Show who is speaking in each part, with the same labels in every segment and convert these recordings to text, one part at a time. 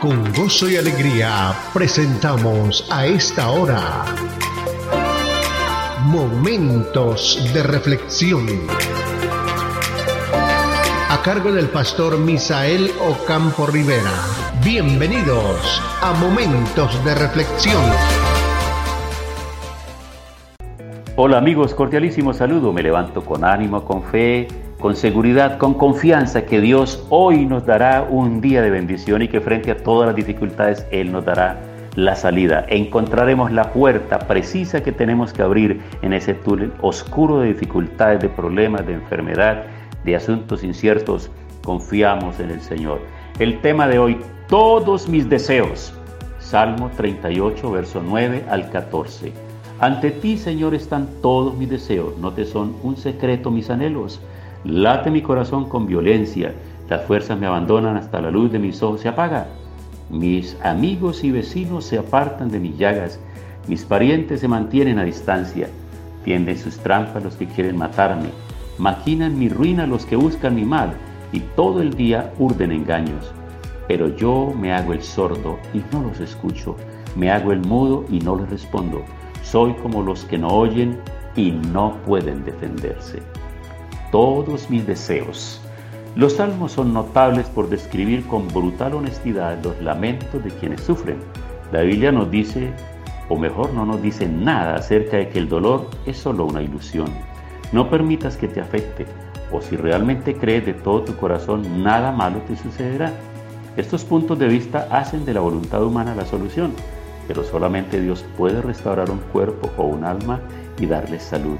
Speaker 1: Con gozo y alegría presentamos a esta hora Momentos de Reflexión. A cargo del pastor Misael Ocampo Rivera. Bienvenidos a Momentos de Reflexión.
Speaker 2: Hola amigos, cordialísimo saludo. Me levanto con ánimo, con fe con seguridad, con confianza que Dios hoy nos dará un día de bendición y que frente a todas las dificultades Él nos dará la salida. Encontraremos la puerta precisa que tenemos que abrir en ese túnel oscuro de dificultades, de problemas, de enfermedad, de asuntos inciertos. Confiamos en el Señor. El tema de hoy, todos mis deseos. Salmo 38, verso 9 al 14. Ante ti, Señor, están todos mis deseos, no te son un secreto mis anhelos. Late mi corazón con violencia, las fuerzas me abandonan hasta la luz de mis ojos se apaga. Mis amigos y vecinos se apartan de mis llagas, mis parientes se mantienen a distancia, tienden sus trampas los que quieren matarme, maquinan mi ruina los que buscan mi mal, y todo el día urden engaños. Pero yo me hago el sordo y no los escucho, me hago el mudo y no les respondo. Soy como los que no oyen y no pueden defenderse todos mis deseos. Los salmos son notables por describir con brutal honestidad los lamentos de quienes sufren. La Biblia nos dice, o mejor no nos dice nada acerca de que el dolor es solo una ilusión. No permitas que te afecte, o si realmente crees de todo tu corazón, nada malo te sucederá. Estos puntos de vista hacen de la voluntad humana la solución, pero solamente Dios puede restaurar un cuerpo o un alma y darles salud.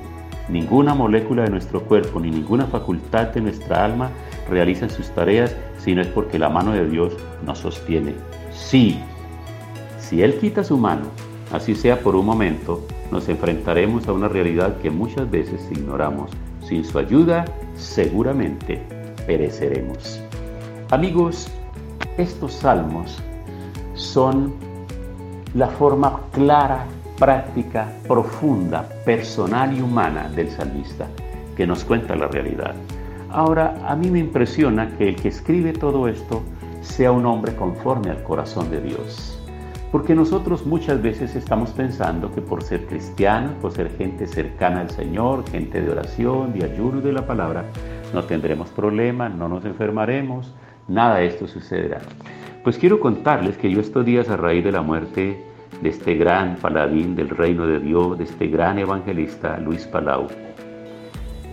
Speaker 2: Ninguna molécula de nuestro cuerpo ni ninguna facultad de nuestra alma realizan sus tareas si no es porque la mano de Dios nos sostiene. Sí, si Él quita su mano, así sea por un momento, nos enfrentaremos a una realidad que muchas veces ignoramos. Sin su ayuda, seguramente pereceremos. Amigos, estos salmos son la forma clara práctica profunda, personal y humana del salmista, que nos cuenta la realidad. Ahora, a mí me impresiona que el que escribe todo esto sea un hombre conforme al corazón de Dios. Porque nosotros muchas veces estamos pensando que por ser cristianos, por ser gente cercana al Señor, gente de oración, de ayuno y de la palabra, no tendremos problemas, no nos enfermaremos, nada de esto sucederá. Pues quiero contarles que yo estos días a raíz de la muerte de este gran paladín del reino de Dios, de este gran evangelista Luis Palau.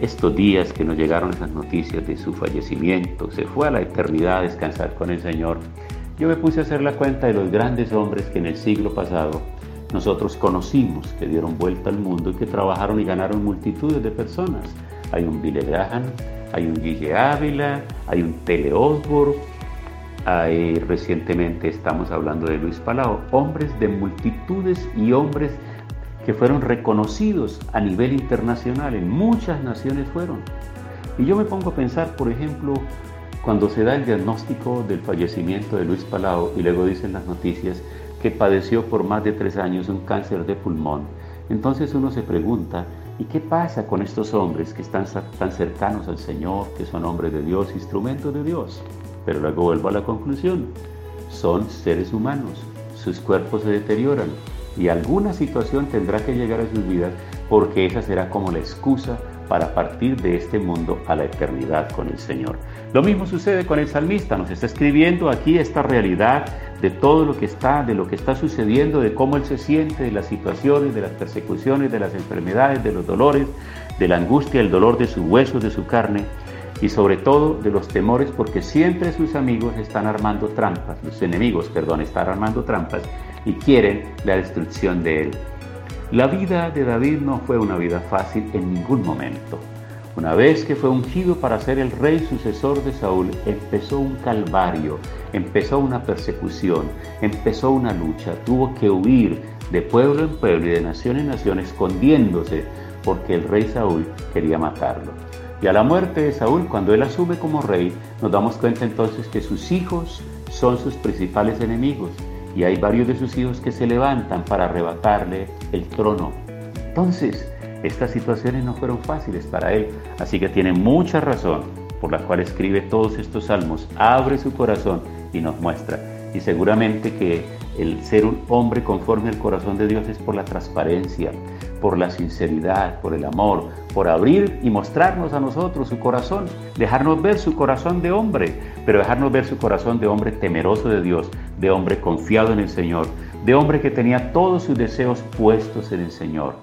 Speaker 2: Estos días que nos llegaron esas noticias de su fallecimiento, se fue a la eternidad a descansar con el Señor, yo me puse a hacer la cuenta de los grandes hombres que en el siglo pasado nosotros conocimos, que dieron vuelta al mundo y que trabajaron y ganaron multitudes de personas. Hay un Billy Graham, hay un Guille Ávila, hay un Tele Osborne, recientemente estamos hablando de Luis Palau, hombres de multitudes y hombres que fueron reconocidos a nivel internacional, en muchas naciones fueron. Y yo me pongo a pensar, por ejemplo, cuando se da el diagnóstico del fallecimiento de Luis Palau y luego dicen las noticias que padeció por más de tres años un cáncer de pulmón, entonces uno se pregunta, ¿y qué pasa con estos hombres que están tan cercanos al Señor, que son hombres de Dios, instrumentos de Dios? Pero luego vuelvo a la conclusión. Son seres humanos, sus cuerpos se deterioran y alguna situación tendrá que llegar a sus vidas porque esa será como la excusa para partir de este mundo a la eternidad con el Señor. Lo mismo sucede con el salmista, nos está escribiendo aquí esta realidad de todo lo que está, de lo que está sucediendo, de cómo él se siente, de las situaciones, de las persecuciones, de las enfermedades, de los dolores, de la angustia, el dolor de sus huesos, de su carne y sobre todo de los temores porque siempre sus amigos están armando trampas, los enemigos, perdón, están armando trampas y quieren la destrucción de él. La vida de David no fue una vida fácil en ningún momento. Una vez que fue ungido para ser el rey sucesor de Saúl, empezó un calvario, empezó una persecución, empezó una lucha, tuvo que huir de pueblo en pueblo y de nación en nación escondiéndose porque el rey Saúl quería matarlo. Y a la muerte de Saúl, cuando él asume como rey, nos damos cuenta entonces que sus hijos son sus principales enemigos y hay varios de sus hijos que se levantan para arrebatarle el trono. Entonces, estas situaciones no fueron fáciles para él, así que tiene mucha razón por la cual escribe todos estos salmos, abre su corazón y nos muestra Y seguramente que el ser un hombre conforme al corazón de Dios es por la transparencia, por la sinceridad, por el amor, por abrir y mostrarnos a nosotros su corazón, dejarnos ver su corazón de hombre, pero dejarnos ver su corazón de hombre temeroso de Dios, de hombre confiado en el Señor, de hombre que tenía todos sus deseos puestos en el Señor.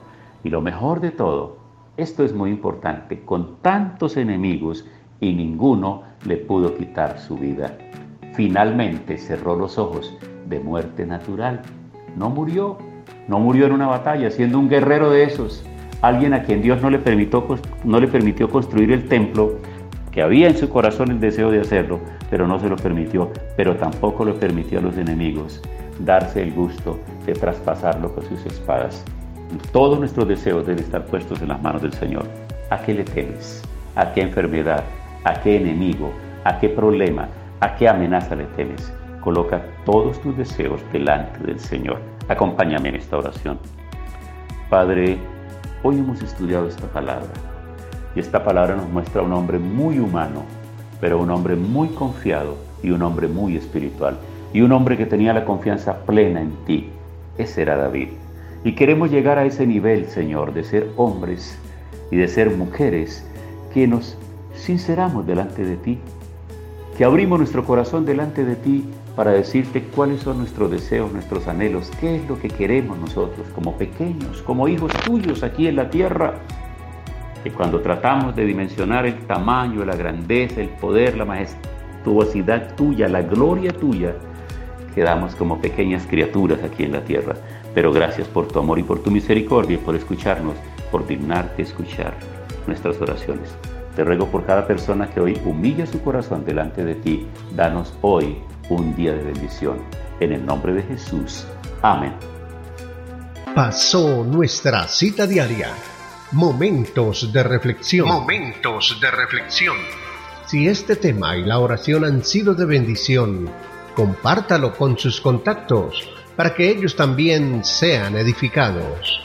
Speaker 2: Y lo mejor de todo, esto es muy importante, con tantos enemigos y ninguno le pudo quitar su vida. Finalmente cerró los ojos de muerte natural. No murió, no murió en una batalla, siendo un guerrero de esos, alguien a quien Dios no le permitió, no le permitió construir el templo, que había en su corazón el deseo de hacerlo, pero no se lo permitió, pero tampoco lo permitió a los enemigos darse el gusto de traspasarlo con sus espadas. Todos nuestros deseos deben estar puestos en las manos del Señor. ¿A qué le temes? ¿A qué enfermedad? ¿A qué enemigo? ¿A qué problema? ¿A qué amenaza le temes? Coloca todos tus deseos delante del Señor. Acompáñame en esta oración. Padre, hoy hemos estudiado esta palabra y esta palabra nos muestra un hombre muy humano, pero un hombre muy confiado y un hombre muy espiritual y un hombre que tenía la confianza plena en ti. Ese era David. Y queremos llegar a ese nivel, Señor, de ser hombres y de ser mujeres que nos sinceramos delante de ti, que abrimos nuestro corazón delante de ti para decirte cuáles son nuestros deseos, nuestros anhelos, qué es lo que queremos nosotros como pequeños, como hijos tuyos aquí en la tierra. Que cuando tratamos de dimensionar el tamaño, la grandeza, el poder, la majestuosidad tuya, la gloria tuya, quedamos como pequeñas criaturas aquí en la tierra. Pero gracias por tu amor y por tu misericordia por escucharnos, por dignarte escuchar nuestras oraciones. Te ruego por cada persona que hoy humilla su corazón delante de ti, danos hoy un día de bendición. En el nombre de Jesús. Amén.
Speaker 1: Pasó nuestra cita diaria. Momentos de reflexión.
Speaker 3: Momentos de reflexión.
Speaker 1: Si este tema y la oración han sido de bendición, compártalo con sus contactos para que ellos también sean edificados.